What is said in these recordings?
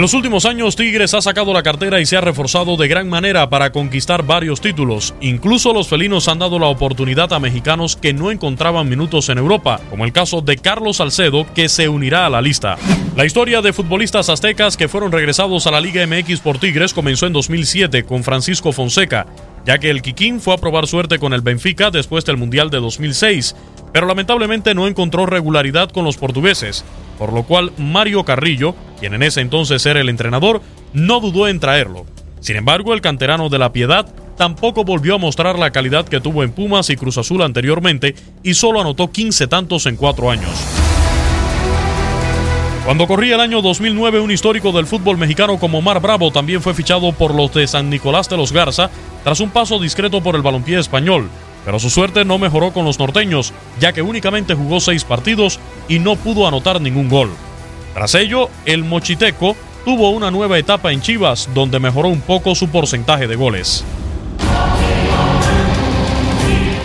En los últimos años, Tigres ha sacado la cartera y se ha reforzado de gran manera para conquistar varios títulos. Incluso los felinos han dado la oportunidad a mexicanos que no encontraban minutos en Europa, como el caso de Carlos Salcedo, que se unirá a la lista. La historia de futbolistas aztecas que fueron regresados a la Liga MX por Tigres comenzó en 2007 con Francisco Fonseca, ya que el Kikín fue a probar suerte con el Benfica después del Mundial de 2006, pero lamentablemente no encontró regularidad con los portugueses, por lo cual Mario Carrillo, quien en ese entonces era el entrenador, no dudó en traerlo. Sin embargo, el canterano de la Piedad tampoco volvió a mostrar la calidad que tuvo en Pumas y Cruz Azul anteriormente y solo anotó 15 tantos en cuatro años. Cuando corría el año 2009, un histórico del fútbol mexicano como Mar Bravo también fue fichado por los de San Nicolás de los Garza tras un paso discreto por el balompié español, pero su suerte no mejoró con los norteños, ya que únicamente jugó seis partidos y no pudo anotar ningún gol. Tras ello, el Mochiteco tuvo una nueva etapa en Chivas, donde mejoró un poco su porcentaje de goles.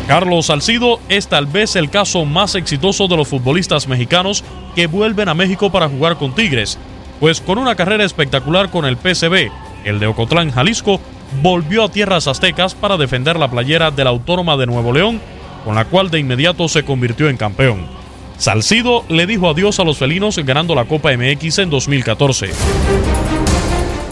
Carlos Salcido es tal vez el caso más exitoso de los futbolistas mexicanos que vuelven a México para jugar con Tigres, pues con una carrera espectacular con el PCB, el de Ocotlán, Jalisco, volvió a tierras aztecas para defender la playera de la Autónoma de Nuevo León, con la cual de inmediato se convirtió en campeón. Salcido le dijo adiós a los felinos ganando la Copa MX en 2014.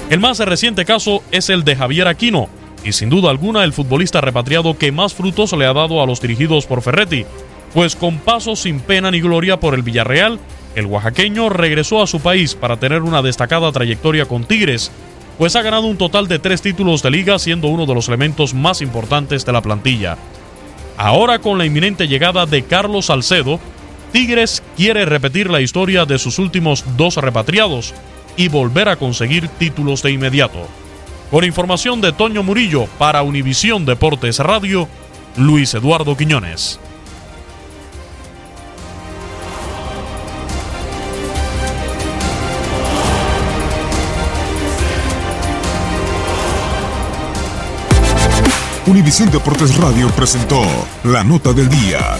El más reciente caso es el de Javier Aquino, y sin duda alguna el futbolista repatriado que más frutos le ha dado a los dirigidos por Ferretti, pues con pasos sin pena ni gloria por el Villarreal, el oaxaqueño regresó a su país para tener una destacada trayectoria con Tigres, pues ha ganado un total de tres títulos de liga siendo uno de los elementos más importantes de la plantilla. Ahora con la inminente llegada de Carlos Salcedo, Tigres quiere repetir la historia de sus últimos dos repatriados y volver a conseguir títulos de inmediato. Con información de Toño Murillo para Univisión Deportes Radio, Luis Eduardo Quiñones. Univisión Deportes Radio presentó La Nota del Día.